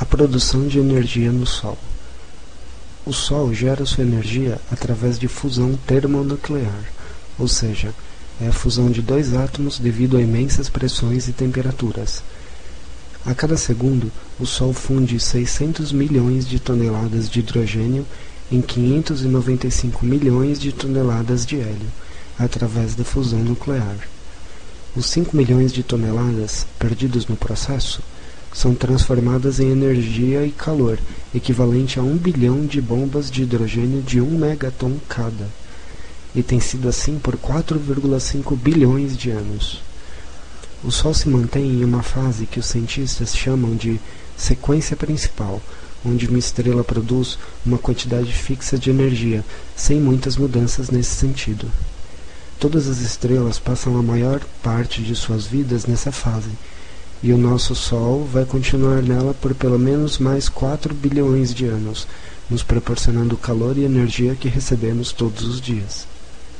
A produção de energia no Sol. O Sol gera sua energia através de fusão termonuclear, ou seja, é a fusão de dois átomos devido a imensas pressões e temperaturas. A cada segundo, o Sol funde 600 milhões de toneladas de hidrogênio em 595 milhões de toneladas de hélio, através da fusão nuclear. Os 5 milhões de toneladas perdidos no processo são transformadas em energia e calor, equivalente a um bilhão de bombas de hidrogênio de 1 megaton cada. E tem sido assim por 4,5 bilhões de anos. O Sol se mantém em uma fase que os cientistas chamam de sequência principal, onde uma estrela produz uma quantidade fixa de energia, sem muitas mudanças nesse sentido. Todas as estrelas passam a maior parte de suas vidas nessa fase, e o nosso Sol vai continuar nela por pelo menos mais 4 bilhões de anos, nos proporcionando o calor e energia que recebemos todos os dias.